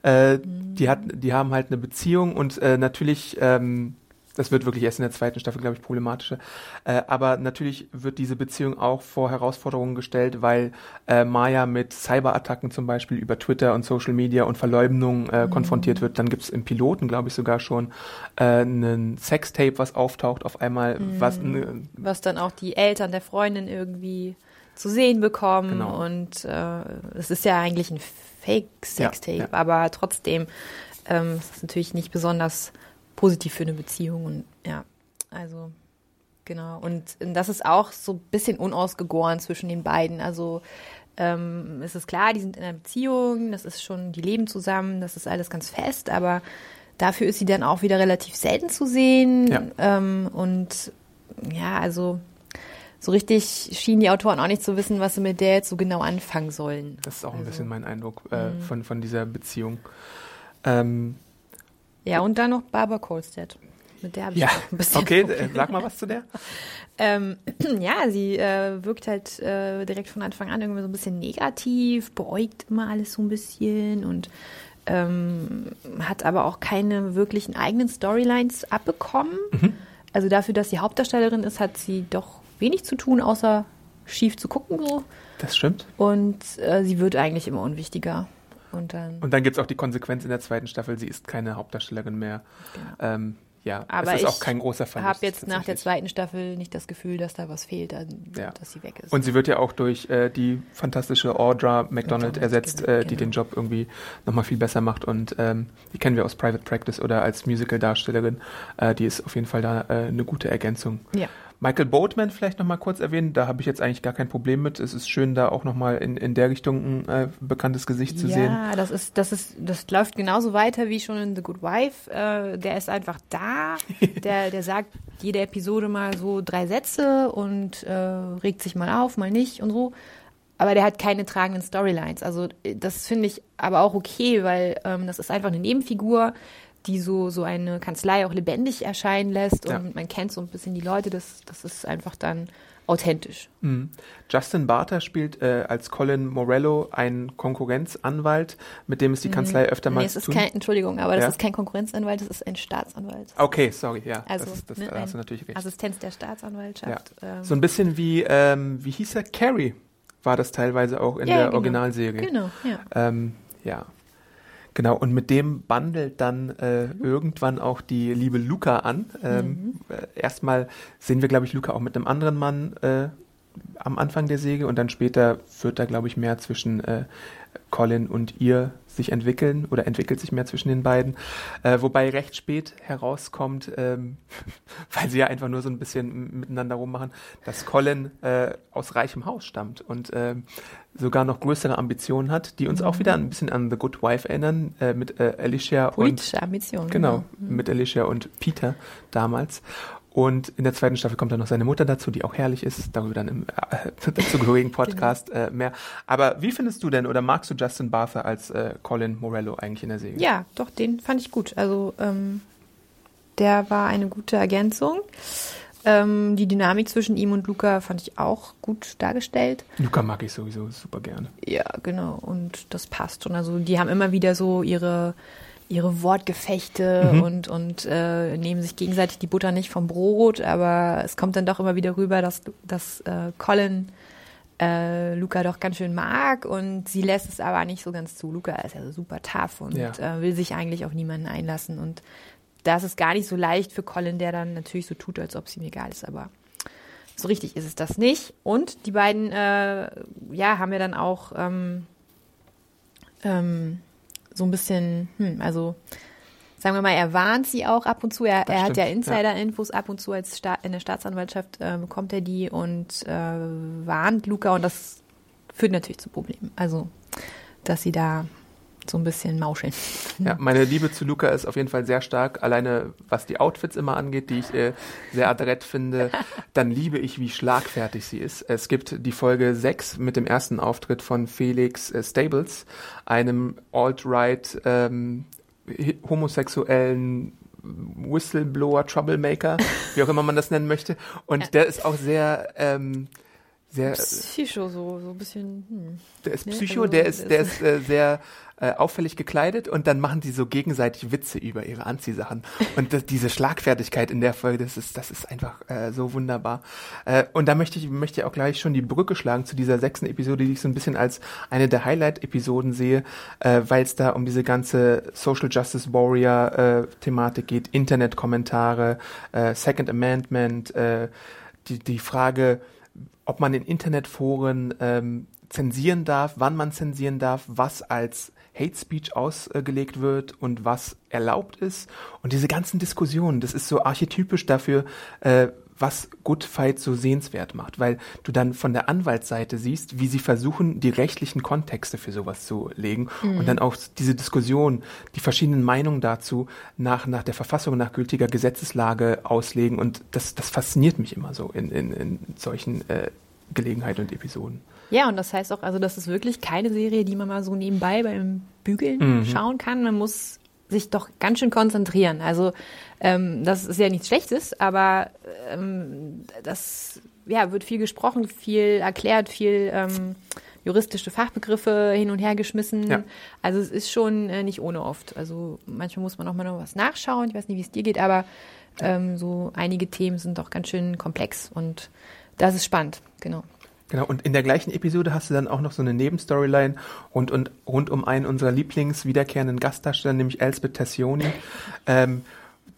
Äh, Die hat, die haben halt eine Beziehung und äh, natürlich, ähm, das wird wirklich erst in der zweiten Staffel, glaube ich, problematischer. Äh, aber natürlich wird diese Beziehung auch vor Herausforderungen gestellt, weil äh, Maya mit Cyberattacken zum Beispiel über Twitter und Social Media und Verleumdungen äh, konfrontiert wird. Dann gibt es im Piloten, glaube ich, sogar schon äh, einen Sextape, was auftaucht auf einmal, was ne, was dann auch die Eltern der Freundin irgendwie zu sehen bekommen. Genau. Und äh, es ist ja eigentlich ein Fake-Sextape, Ja, ja. aber trotzdem ähm, es ist natürlich nicht besonders positiv für eine Beziehung. Und ja, also genau. Und das ist auch so ein bisschen unausgegoren zwischen den beiden. Also ähm, es ist klar, die sind in einer Beziehung, das ist schon, die leben zusammen, das ist alles ganz fest, aber dafür ist sie dann auch wieder relativ selten zu sehen. Ja. Ähm, und ja, also so richtig schienen die Autoren auch nicht zu wissen, was sie mit der jetzt so genau anfangen sollen. Das ist auch ein Also, bisschen mein Eindruck äh, Mhm. von, von dieser Beziehung. Ähm, Ja, und dann noch Barbara Kolstedt. Mit der habe ich ja, ein bisschen okay, Probleme. äh, sag mal was zu der. Ähm, ja, sie äh, wirkt halt äh, direkt von Anfang an irgendwie so ein bisschen negativ, beäugt immer alles so ein bisschen und ähm, hat aber auch keine wirklichen eigenen Storylines abbekommen. Also dafür, dass sie Hauptdarstellerin ist, hat sie doch wenig zu tun, außer schief zu gucken so. Das stimmt. Und äh, sie wird eigentlich immer unwichtiger. Und dann. Und dann gibt es auch die Konsequenz in der zweiten Staffel, sie ist keine Hauptdarstellerin mehr. Ähm, ja, Genau. aber es ist ich auch kein großer Verlust. habe jetzt nach der zweiten Staffel nicht das Gefühl, dass da was fehlt, dann, Ja. dass sie weg ist. Und sie wird ja auch durch äh, die fantastische Audra McDonald McDonald, ersetzt, genau, äh, die genau. den Job irgendwie nochmal viel besser macht. Und ähm, die kennen wir aus Private Practice oder als Musical-Darstellerin. Äh, die ist auf jeden Fall da äh, eine gute Ergänzung. ja. Michael Boatman vielleicht nochmal kurz erwähnen. Da habe ich jetzt eigentlich gar kein Problem mit. Es ist schön, da auch nochmal in, in der Richtung ein äh, bekanntes Gesicht zu ja, sehen. das ist, das ist, das läuft genauso weiter wie schon in The Good Wife. Äh, der ist einfach da. der, der sagt jede Episode mal so drei Sätze und äh, regt sich mal auf, mal nicht und so. Aber der hat keine tragenden Storylines. Also äh, das finde ich aber auch okay, weil ähm, das ist einfach eine Nebenfigur, die so, so eine Kanzlei auch lebendig erscheinen lässt Ja. und man kennt so ein bisschen die Leute. Das, das ist einfach dann authentisch. Mhm. Justin Barter spielt äh, als Colin Morello einen Konkurrenzanwalt, mit dem es die Kanzlei öfter mal Mhm. Nee, es ist tun. kein, Entschuldigung, aber das Ja? ist kein Konkurrenzanwalt, das ist ein Staatsanwalt. Okay, sorry, ja. Also das, das, ne, da hast du natürlich recht. Assistenz der Staatsanwaltschaft. Ähm, So ein bisschen wie, ähm, wie hieß er? Carrie war das teilweise auch in Ja, der genau. Originalserie. Genau, ja. Ähm, ja. Genau, und mit dem bandelt dann äh, Mhm. irgendwann auch die liebe Luca an. Ähm, äh, erstmal sehen wir, glaube ich, Luca auch mit einem anderen Mann äh, am Anfang der Säge und dann später wird da, glaube ich, mehr zwischen äh, Colin und ihr sich entwickeln oder entwickelt sich mehr zwischen den beiden. Äh, wobei recht spät herauskommt, ähm, weil sie ja einfach nur so ein bisschen miteinander rummachen, dass Colin äh, aus reichem Haus stammt und ähm, sogar noch größere Ambitionen hat, die uns auch wieder ein bisschen an The Good Wife erinnern, äh, mit äh, Alicia und Politische Ambitionen. Genau, mit Alicia und Peter damals. Und in der zweiten Staffel kommt dann noch seine Mutter dazu, die auch herrlich ist. Darüber dann im äh, dazugehörigen Podcast äh, mehr. Aber wie findest du denn oder magst du Justin Bartha als äh, Colin Morello eigentlich in der Serie? Ja, doch, den fand ich gut. Also, ähm, der war eine gute Ergänzung. Ähm, die Dynamik zwischen ihm und Luca fand ich auch gut dargestellt. Luca mag ich sowieso super gerne. Ja, genau. Und das passt. Und also, die haben immer wieder so ihre, ihre Wortgefechte und, und äh, nehmen sich gegenseitig die Butter nicht vom Brot. Aber es kommt dann doch immer wieder rüber, dass, dass äh, Colin äh, Luca doch ganz schön mag und sie lässt es aber nicht so ganz zu. Luca ist ja super tough und Ja. äh, will sich eigentlich auf niemanden einlassen. Und das ist gar nicht so leicht für Colin, der dann natürlich so tut, als ob es ihm egal ist. Aber so richtig ist es das nicht. Und die beiden, äh, ja, haben ja dann auch ähm, ähm, so ein bisschen, hm, also sagen wir mal, er warnt sie auch ab und zu. Er, er hat ja Insider-Infos ab und zu als Sta in der Staatsanwaltschaft äh, bekommt er die und äh, warnt Luca und das führt natürlich zu Problemen. Also, dass sie da so ein bisschen mauscheln. Ja, meine Liebe zu Luca ist auf jeden Fall sehr stark. Alleine was die Outfits immer angeht, die ich äh, sehr adrett finde, dann liebe ich, wie schlagfertig sie ist. Es gibt die Folge 6 mit dem ersten Auftritt von Felix äh, Stables, einem alt-right ähm, homosexuellen Whistleblower, Troublemaker, wie auch immer man das nennen möchte. Und der ist auch sehr, ähm, sehr Psycho, so, so ein bisschen, hm. der ist Psycho, also der ist, der ist äh, sehr äh, auffällig gekleidet und dann machen die so gegenseitig Witze über ihre Anziehsachen. Und das, diese Schlagfertigkeit in der Folge, das ist, das ist einfach äh, so wunderbar. Äh, und da möchte ich, möchte ich auch gleich schon die Brücke schlagen zu dieser sechsten Episode, die ich so ein bisschen als eine der Highlight-Episoden sehe, äh, weil es da um diese ganze Social Justice Warrior äh, geht, Internetkommentare, äh, Second Amendment, äh, die, die Frage, ob man in Internetforen ähm, zensieren darf, wann man zensieren darf, was als Hate Speech ausgelegt wird und was erlaubt ist. Und diese ganzen Diskussionen, das ist so archetypisch dafür, äh, was Good Fight so sehenswert macht, weil du dann von der Anwaltsseite siehst, wie sie versuchen, die rechtlichen Kontexte für sowas zu legen mhm. und dann auch diese Diskussion, die verschiedenen Meinungen dazu nach, nach der Verfassung, nach gültiger Gesetzeslage auslegen und das, das fasziniert mich immer so in, in, in solchen äh, Gelegenheiten und Episoden. Ja, und das heißt auch, also das ist wirklich keine Serie, die man mal so nebenbei beim Bügeln mhm. schauen kann. Man muss sich doch ganz schön konzentrieren. Also ähm, das ist ja nichts Schlechtes, aber ähm, das ja, wird viel gesprochen, viel erklärt, viel ähm, juristische Fachbegriffe hin und her geschmissen. Ja. Also es ist schon äh, nicht ohne oft. Also manchmal muss man auch mal noch was nachschauen. Ich weiß nicht, wie es dir geht, aber ähm, so einige Themen sind doch ganz schön komplex und das ist spannend, genau. Genau, und in der gleichen Episode hast du dann auch noch so eine Nebenstoryline rund, und, rund um einen unserer Lieblingswiederkehrenden Gastdarsteller, nämlich Elsbeth Tassioni. Ähm,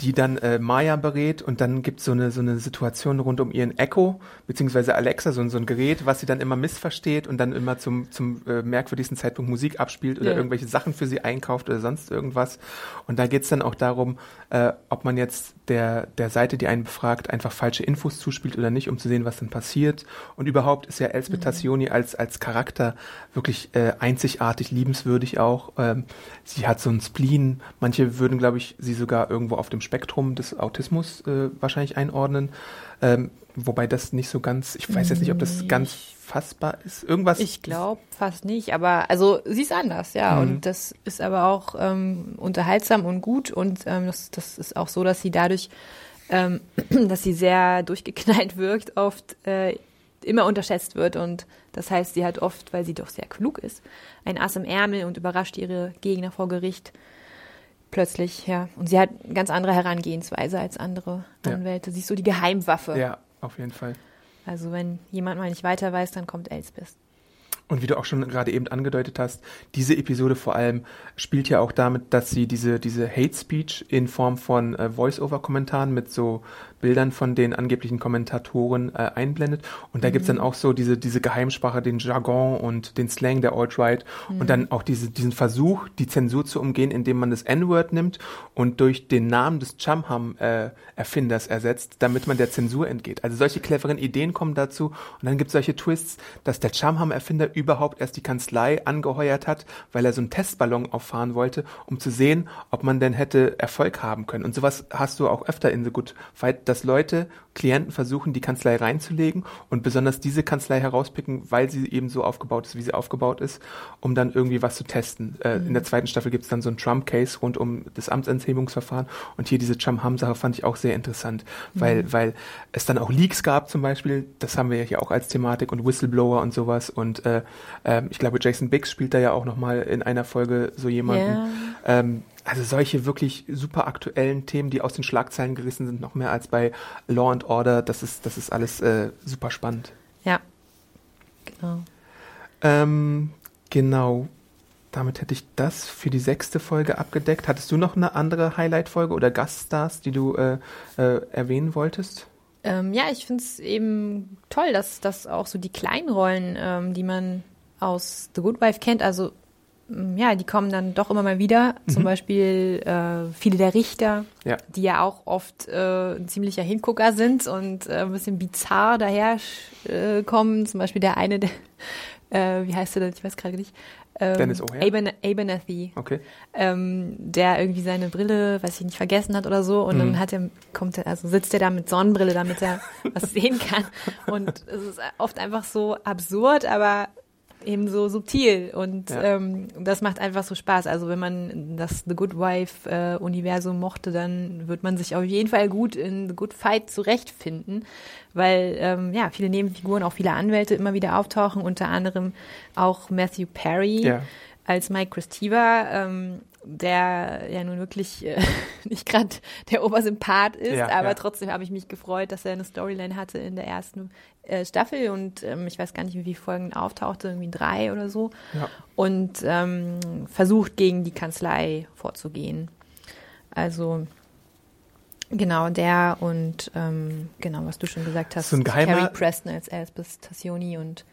die dann äh, Maya berät und dann gibt so eine so eine Situation rund um ihren Echo beziehungsweise Alexa so, so ein Gerät, was sie dann immer missversteht und dann immer zum zum äh, merkwürdigsten Zeitpunkt Musik abspielt oder ja. irgendwelche Sachen für sie einkauft oder sonst irgendwas und da geht's dann auch darum, äh, ob man jetzt der der Seite, die einen befragt, einfach falsche Infos zuspielt oder nicht, um zu sehen, was dann passiert und überhaupt ist ja Elsbeth mhm. Tassioni als als Charakter wirklich äh, einzigartig liebenswürdig auch. Ähm, sie hat so ein Spleen, manche würden glaube ich sie sogar irgendwo auf dem Spektrum des Autismus äh, wahrscheinlich einordnen. Ähm, wobei das nicht so ganz, ich weiß jetzt nicht, ob das ganz fassbar ist. Irgendwas. Ich glaube fast nicht, aber also sie ist anders, ja. Mhm. Und das ist aber auch ähm, unterhaltsam und gut. Und ähm, das, das ist auch so, dass sie dadurch, ähm, dass sie sehr durchgeknallt wirkt, oft äh, immer unterschätzt wird. Und das heißt, sie hat oft, weil sie doch sehr klug ist, ein Ass im Ärmel und überrascht ihre Gegner vor Gericht plötzlich, ja. Und sie hat eine ganz andere Herangehensweise als andere Anwälte. Ja. Sie ist so die Geheimwaffe. Ja, auf jeden Fall. Also wenn jemand mal nicht weiter weiß, dann kommt Elsbeth. Und wie du auch schon gerade eben angedeutet hast, diese Episode vor allem spielt ja auch damit, dass sie diese, diese Hate Speech in Form von äh, Voice-Over-Kommentaren mit so Bildern von den angeblichen Kommentatoren äh, einblendet. Und da mhm. gibt's dann auch so diese, diese Geheimsprache, den Jargon und den Slang der Alt-Right mhm. und dann auch diese, diesen Versuch, die Zensur zu umgehen, indem man das N-Word nimmt und durch den Namen des Chumham-Erfinders äh, ersetzt, damit man der Zensur entgeht. Also solche cleveren Ideen kommen dazu. Und dann gibt's solche Twists, dass der Chumham-Erfinder überhaupt erst die Kanzlei angeheuert hat, weil er so einen Testballon auffahren wollte, um zu sehen, ob man denn hätte Erfolg haben können. Und sowas hast du auch öfter in The Good Fight, dass Leute, Klienten versuchen, die Kanzlei reinzulegen und besonders diese Kanzlei herauspicken, weil sie eben so aufgebaut ist, wie sie aufgebaut ist, um dann irgendwie was zu testen. Äh, mhm. In der zweiten Staffel gibt es dann so einen Trump-Case rund um das Amtsenthebungsverfahren und hier diese Trump-Ham-Sache fand ich auch sehr interessant, mhm. weil, weil es dann auch Leaks gab zum Beispiel, das haben wir ja hier auch als Thematik und Whistleblower und sowas und äh, äh, ich glaube Jason Biggs spielt da ja auch nochmal in einer Folge so jemanden. Yeah. Ähm, also solche wirklich super aktuellen Themen, die aus den Schlagzeilen gerissen sind, noch mehr als bei Law and Order. Das ist, das ist alles äh, super spannend. Ja, genau. Ähm, genau. Damit hätte ich das für die sechste Folge abgedeckt. Hattest du noch eine andere Highlight-Folge oder Gaststars, die du äh, äh, erwähnen wolltest? Ähm, ja, ich finde es eben toll, dass, dass auch so die kleinen Rollen, ähm, die man aus The Good Wife kennt, also ja, die kommen dann doch immer mal wieder. Mhm. Zum Beispiel äh, viele der Richter, ja. die ja auch oft äh, ein ziemlicher Hingucker sind und äh, ein bisschen bizarr daher äh, kommen. Zum Beispiel der eine, der, äh, wie heißt der denn? Ich weiß gerade nicht. Ähm, Dennis O'Hare? Aben Abernathy. Okay. Ähm, der irgendwie seine Brille, weiß ich nicht, vergessen hat oder so. Und mhm. dann hat er, kommt er, also sitzt er da mit Sonnenbrille, damit er was sehen kann. Und es ist oft einfach so absurd, aber eben so subtil und ja. ähm, das macht einfach so Spaß. Also wenn man das The Good Wife äh, Universum mochte, dann wird man sich auf jeden Fall gut in The Good Fight zurechtfinden, weil ähm, ja viele Nebenfiguren, auch viele Anwälte immer wieder auftauchen, unter anderem auch Matthew Perry. Ja als Mike Christiva, ähm, der ja nun wirklich äh, nicht gerade der Obersympath ist, ja, aber ja. trotzdem habe ich mich gefreut, dass er eine Storyline hatte in der ersten äh, Staffel und ähm, ich weiß gar nicht, wie viele Folgen auftauchte, irgendwie drei oder so. Ja. Und ähm, versucht gegen die Kanzlei vorzugehen. Also Genau, der und ähm, genau, was du schon gesagt hast, so ein geheimer Carrie Preston als Elspeth Tassioni und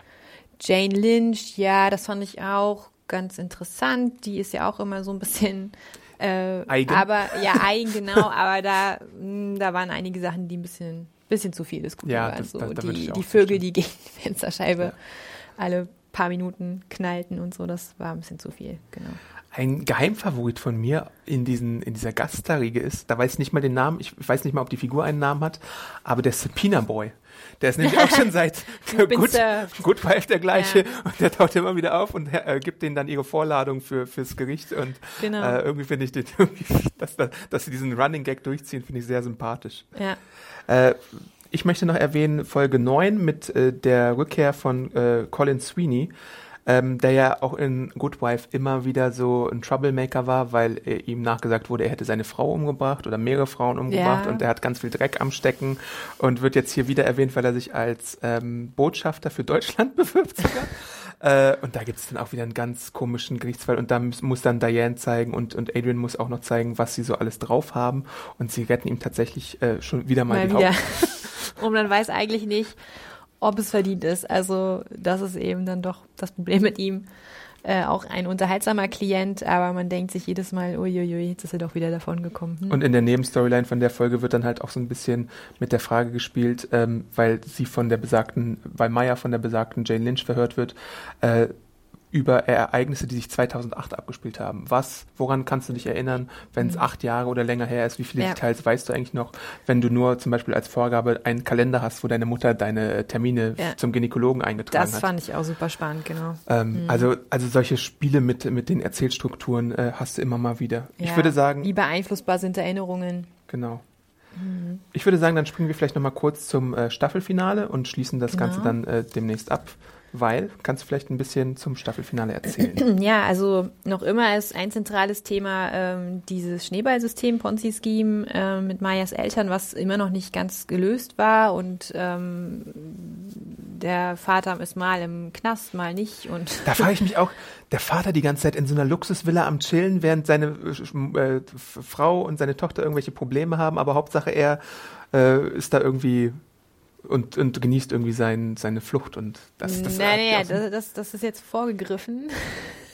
Jane Lynch, ja, das fand ich auch ganz interessant. Die ist ja auch immer so ein bisschen äh, eigen. Aber ja, eigen, genau. aber da, mh, hm, da waren einige Sachen, die ein bisschen bisschen zu viel Guten Ja, war. das- so da- da die, die Vögel, die gegen die Fensterscheibe Ja. alle paar Minuten knallten und so, das war ein bisschen zu viel, genau. Ein Geheimfavorit von mir in, diesen, in dieser Gaststarriege ist, da weiß ich nicht mal den Namen, ich weiß nicht mal, ob die Figur einen Namen hat, aber der Subpoena Boy. Der ist nämlich auch schon seit Good, surfed. Good Wife der gleiche Ja. und der taucht immer wieder auf und äh, gibt denen dann ihre Vorladung für, fürs Gericht und Genau. äh, irgendwie finde ich den, dass, dass sie diesen Running Gag durchziehen, finde ich sehr sympathisch. Ja. Äh, ich möchte noch erwähnen Folge 9 mit äh, der Rückkehr von äh, Colin Sweeney, ähm, der ja auch in Good Wife immer wieder so ein Troublemaker war, weil äh, ihm nachgesagt wurde, er hätte seine Frau umgebracht oder mehrere Frauen umgebracht Ja. und er hat ganz viel Dreck am Stecken und wird jetzt hier wieder erwähnt, weil er sich als ähm, Botschafter für Deutschland bewirbt sogar. Äh, und da gibt es dann auch wieder einen ganz komischen Gerichtsfall und da muss, muss dann Diane zeigen und, und Adrian muss auch noch zeigen, was sie so alles drauf haben und sie retten ihm tatsächlich äh, schon wieder mal, Mal die wieder. Haupt Und man weiß eigentlich nicht, ob es verdient ist. Also das ist eben dann doch das Problem mit ihm. Äh, auch ein unterhaltsamer Klient, aber man denkt sich jedes Mal, uiuiui, jetzt ist er doch wieder davon gekommen. Hm. Und in der Nebenstoryline von der Folge wird dann halt auch so ein bisschen mit der Frage gespielt, ähm, weil sie von der besagten, weil Maya von der besagten Jane Lynch verhört wird, äh, über Ereignisse, die sich 2008 abgespielt haben. Was, woran kannst du dich erinnern, wenn es acht Jahre oder länger her ist? Wie viele Mhm. Ja. Details weißt du eigentlich noch, wenn du nur zum Beispiel als Vorgabe einen Kalender hast, wo deine Mutter deine Termine Ja. zum Gynäkologen eingetragen das hat? fand ich auch super spannend, genau. Ähm, also, also solche Spiele mit, mit den Erzählstrukturen äh, hast du immer mal wieder. Ich Ja, würde sagen, Wie beeinflussbar sind Erinnerungen? Genau. Ich würde sagen, dann springen wir vielleicht nochmal kurz zum äh, Staffelfinale und schließen das Genau. Ganze dann äh, demnächst ab. Weil, kannst du vielleicht ein bisschen zum Staffelfinale erzählen? Ja, also noch immer ist ein zentrales Thema ähm, dieses Schneeballsystem, Ponzi-Scheme äh, mit Mayas Eltern, was immer noch nicht ganz gelöst war und ähm, der Vater ist mal im Knast, mal nicht und Da frage ich mich auch, der Vater die ganze Zeit in so einer Luxusvilla am Chillen, während seine äh, äh, Frau und seine Tochter irgendwelche Probleme haben, aber Hauptsache er äh, ist da irgendwie und, und genießt irgendwie sein, seine Flucht und das, das nein, nein, aus dem- das, das, das ist jetzt vorgegriffen,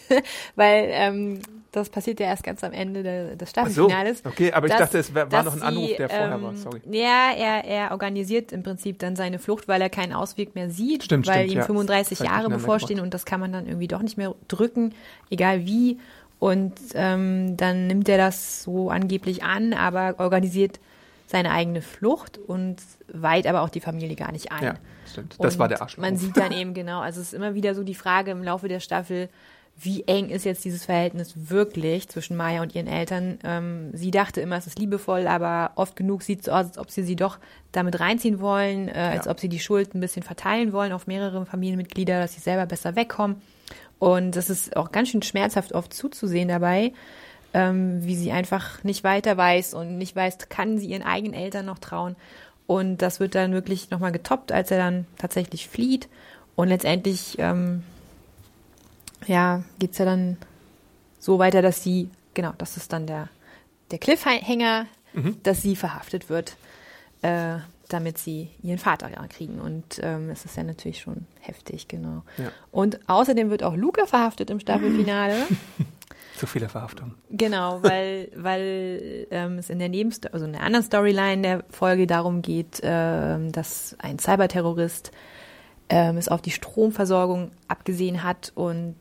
weil ähm, das passiert ja erst ganz am Ende des Ach so, Staffelfinales. okay, aber ich dass- dachte, es war noch ein Anruf, sie, der vorher ähm, war, sorry. Ja, er, er organisiert im Prinzip dann seine Flucht, weil er keinen Ausweg mehr sieht, Stimmt, weil stimmt, ihm ja. 35 Zeit Jahre bevorstehen und das kann man dann irgendwie doch nicht mehr drücken, egal wie. Und ähm, dann nimmt er das so angeblich an, aber organisiert seine eigene Flucht und weiht aber auch die Familie gar nicht ein. Ja, stimmt. Das war Und der Arschloch. Man sieht dann eben genau, also es ist immer wieder so die Frage im Laufe der Staffel, wie eng ist jetzt dieses Verhältnis wirklich zwischen Maya und ihren Eltern? Ähm, sie dachte immer, es ist liebevoll, aber oft genug sieht es aus, als ob sie sie doch damit reinziehen wollen, äh, als Ja. ob sie die Schuld ein bisschen verteilen wollen auf mehrere Familienmitglieder, dass sie selber besser wegkommen. Und das ist auch ganz schön schmerzhaft oft zuzusehen dabei, ähm, wie sie einfach nicht weiter weiß und nicht weiß, kann sie ihren eigenen Eltern noch trauen. Und das wird dann wirklich nochmal getoppt, als er dann tatsächlich flieht. Und letztendlich, ähm, ja, geht's ja dann so weiter, dass sie, genau, das ist dann der, der Cliffhanger, dass sie verhaftet wird, äh, damit sie ihren Vater kriegen. Und ähm, es ist ja natürlich schon heftig, genau. Ja. Und außerdem wird auch Luca verhaftet im Staffelfinale. Zu viele Verhaftungen. Genau, weil, weil ähm, es in der Nebensto also in der anderen Storyline der Folge darum geht, ähm, dass ein Cyberterrorist ähm, es auf die Stromversorgung abgesehen hat und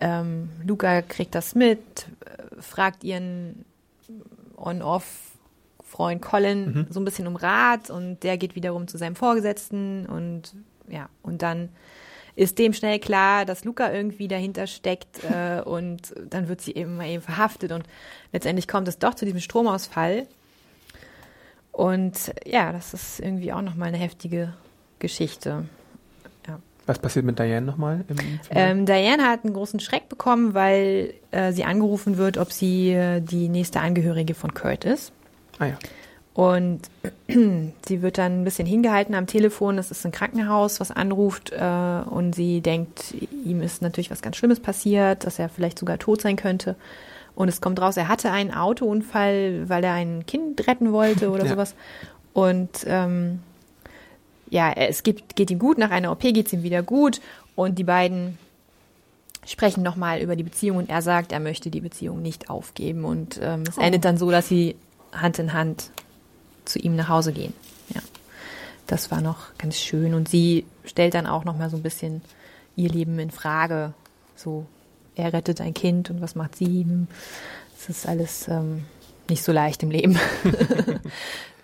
ähm, Luca kriegt das mit, äh, fragt ihren On-Off-Freund Colin so ein bisschen um Rat und der geht wiederum zu seinem Vorgesetzten und ja, und dann ist dem schnell klar, dass Luca irgendwie dahinter steckt äh, und dann wird sie eben mal eben verhaftet und letztendlich kommt es doch zu diesem Stromausfall. Und ja, das ist irgendwie auch nochmal eine heftige Geschichte. Was passiert mit Diane nochmal? Ähm, Diane hat einen großen Schreck bekommen, weil äh, sie angerufen wird, ob sie äh, die nächste Angehörige von Kurt ist. ah ja. Und sie wird dann ein bisschen hingehalten am Telefon. Das ist ein Krankenhaus, was anruft. Äh, und sie denkt, ihm ist natürlich was ganz Schlimmes passiert, dass er vielleicht sogar tot sein könnte. Und es kommt raus, er hatte einen Autounfall, weil er ein Kind retten wollte oder Ja. sowas. Und ähm, ja, es geht, geht ihm gut. Nach einer OP geht es ihm wieder gut. Und die beiden sprechen nochmal über die Beziehung. Und er sagt, er möchte die Beziehung nicht aufgeben. Und ähm, es endet dann so, dass sie Hand in Hand zu ihm nach Hause gehen. Ja. das war noch ganz schön. Und sie stellt dann auch noch mal so ein bisschen ihr Leben in Frage. So, er rettet ein Kind und was macht sie? Das ist alles ähm, nicht so leicht im Leben.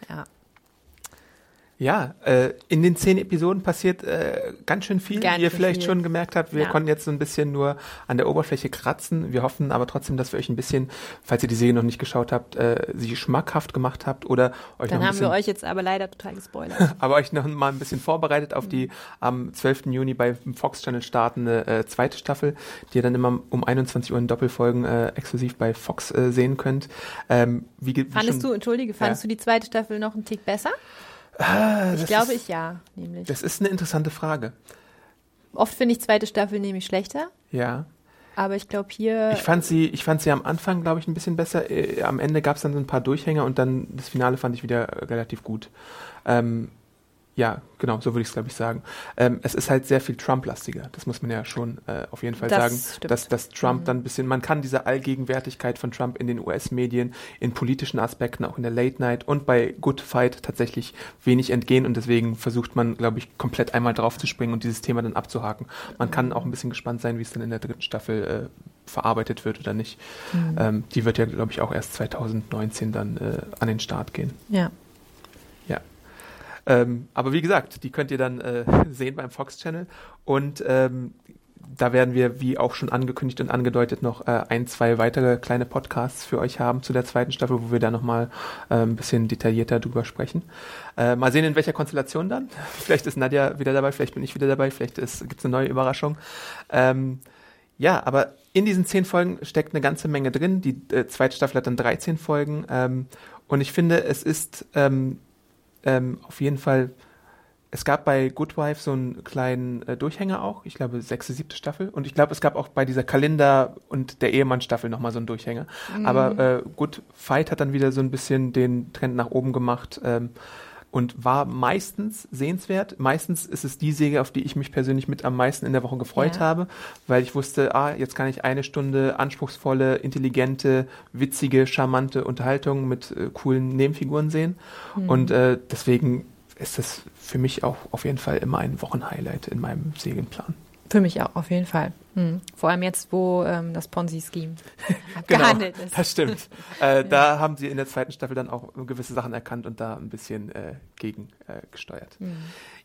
ja. Äh, in den zehn Episoden passiert äh, ganz schön viel, Ganz wie ihr vielleicht viel. schon gemerkt habt. Wir Ja. konnten jetzt so ein bisschen nur an der Oberfläche kratzen. Wir hoffen aber trotzdem, dass wir euch ein bisschen, falls ihr die Serie noch nicht geschaut habt, äh, sie schmackhaft gemacht habt oder euch Dann noch ein haben bisschen, wir euch jetzt aber leider total gespoilert. aber euch noch mal ein bisschen vorbereitet auf die am 12. Juni bei Fox Channel startende äh, zweite Staffel, die ihr dann immer um 21 Uhr in Doppelfolgen äh, exklusiv bei Fox äh, sehen könnt. Ähm, wie, wie Fandest schon- du, entschuldige, fandest Ja. du die zweite Staffel noch einen Tick besser? Ah, Ich glaube ist, ich ja, nämlich. Das ist eine interessante Frage. Oft finde ich zweite Staffel nämlich schlechter, Ja. aber ich glaube hier. Ich fand sie, ich fand sie am Anfang, glaube ich, ein bisschen besser. Äh, am Ende gab es dann so ein paar Durchhänger und dann das Finale fand ich wieder äh, relativ gut. Ähm, ja, genau, so würde ich es, glaube ich, sagen. Ähm, es ist halt sehr viel Trump-lastiger. Das muss man ja schon äh, auf jeden Fall Das sagen, stimmt. Mhm. dass, dass Trump dann ein bisschen, man kann diese Allgegenwärtigkeit von Trump in den US-Medien, in politischen Aspekten, auch in der Late Night und bei Good Fight tatsächlich wenig entgehen und deswegen versucht man, glaube ich, komplett einmal drauf zu springen und dieses Thema dann abzuhaken. Man kann auch ein bisschen gespannt sein, wie es dann in der dritten Staffel äh, verarbeitet wird oder nicht. Mhm. Ähm, die wird ja, glaube ich, auch erst 2019 dann äh, an den Start gehen. Ja. Ähm, aber wie gesagt, die könnt ihr dann äh, sehen beim Fox Channel. Und ähm, da werden wir, wie auch schon angekündigt und angedeutet, noch äh, ein, zwei weitere kleine Podcasts für euch haben zu der zweiten Staffel, wo wir da nochmal äh, ein bisschen detaillierter drüber sprechen. Äh, mal sehen, in welcher Konstellation dann. Vielleicht ist Nadja wieder dabei, vielleicht bin ich wieder dabei, vielleicht gibt es eine neue Überraschung. Ähm, ja, aber in diesen zehn Folgen steckt eine ganze Menge drin. Die äh, zweite Staffel hat dann 13 Folgen. Ähm, und ich finde, es ist ähm, ähm, auf jeden Fall, es gab bei Good Wife so einen kleinen äh, Durchhänger auch, ich glaube sechste, siebte Staffel. Und ich glaube, es gab auch bei dieser Kalender- und der Ehemann-Staffel nochmal so einen Durchhänger. Aber äh, Good Fight hat dann wieder so ein bisschen den Trend nach oben gemacht. Ähm, und war meistens sehenswert. Meistens ist es die Serie, auf die ich mich persönlich mit am meisten in der Woche gefreut Ja. habe, weil ich wusste, ah, jetzt kann ich eine Stunde anspruchsvolle, intelligente, witzige, charmante Unterhaltung mit äh, coolen Nebenfiguren sehen. Und äh, deswegen ist das für mich auch auf jeden Fall immer ein Wochenhighlight in meinem Serienplan. Für mich auch, auf jeden Fall. Hm. Vor allem jetzt, wo ähm, das Ponzi-Scheme Genau, abgehandelt ist. das stimmt. äh, Da haben sie in der zweiten Staffel dann auch gewisse Sachen erkannt und da ein bisschen äh, gegen äh, gesteuert.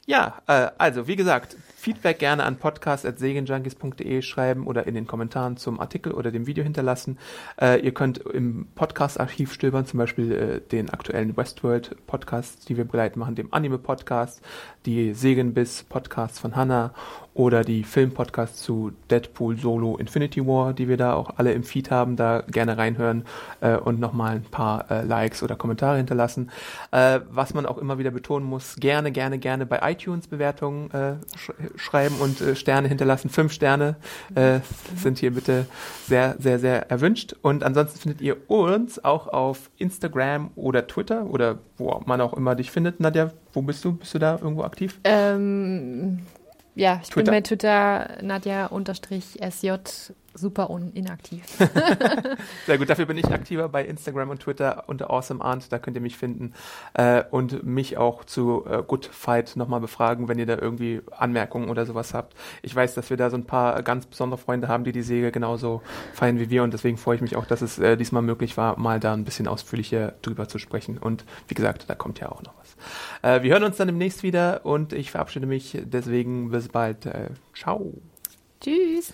Ja, äh, also wie gesagt, Feedback gerne an podcast.segenjunkies.de schreiben oder in den Kommentaren zum Artikel oder dem Video hinterlassen. Äh, ihr könnt im Podcast-Archiv stöbern, zum Beispiel äh, den aktuellen Westworld-Podcast, die wir bereit machen, dem Anime-Podcast, die Segenbiss-Podcasts von Hannah oder die Film-Podcasts zu Deadpool Solo Infinity War, die wir da auch alle im Feed haben, da gerne reinhören äh, und nochmal ein paar äh, Likes oder Kommentare hinterlassen. Äh, was man auch immer wieder betonen muss, gerne, gerne, gerne bei iTunes Bewertungen äh, sch schreiben und äh, Sterne hinterlassen. Fünf Sterne äh, sind hier bitte sehr, sehr, sehr erwünscht. Und ansonsten findet ihr uns auch auf Instagram oder Twitter oder wo man auch immer dich findet. Nadja, wo bist du? Bist du da irgendwo aktiv? Ähm, ja, ich Twitter. bin bei Twitter Nadja-SJ super inaktiv. Sehr gut, dafür bin ich aktiver bei Instagram und Twitter unter AwesomeAunt, da könnt ihr mich finden äh, und mich auch zu äh, Good Fight nochmal befragen, wenn ihr da irgendwie Anmerkungen oder sowas habt. Ich weiß, dass wir da so ein paar ganz besondere Freunde haben, die die Serie genauso feiern wie wir und deswegen freue ich mich auch, dass es äh, diesmal möglich war, mal da ein bisschen ausführlicher drüber zu sprechen und wie gesagt, da kommt ja auch noch. Äh, wir hören uns dann demnächst wieder und ich verabschiede mich deswegen bis bald. Äh, ciao. Tschüss.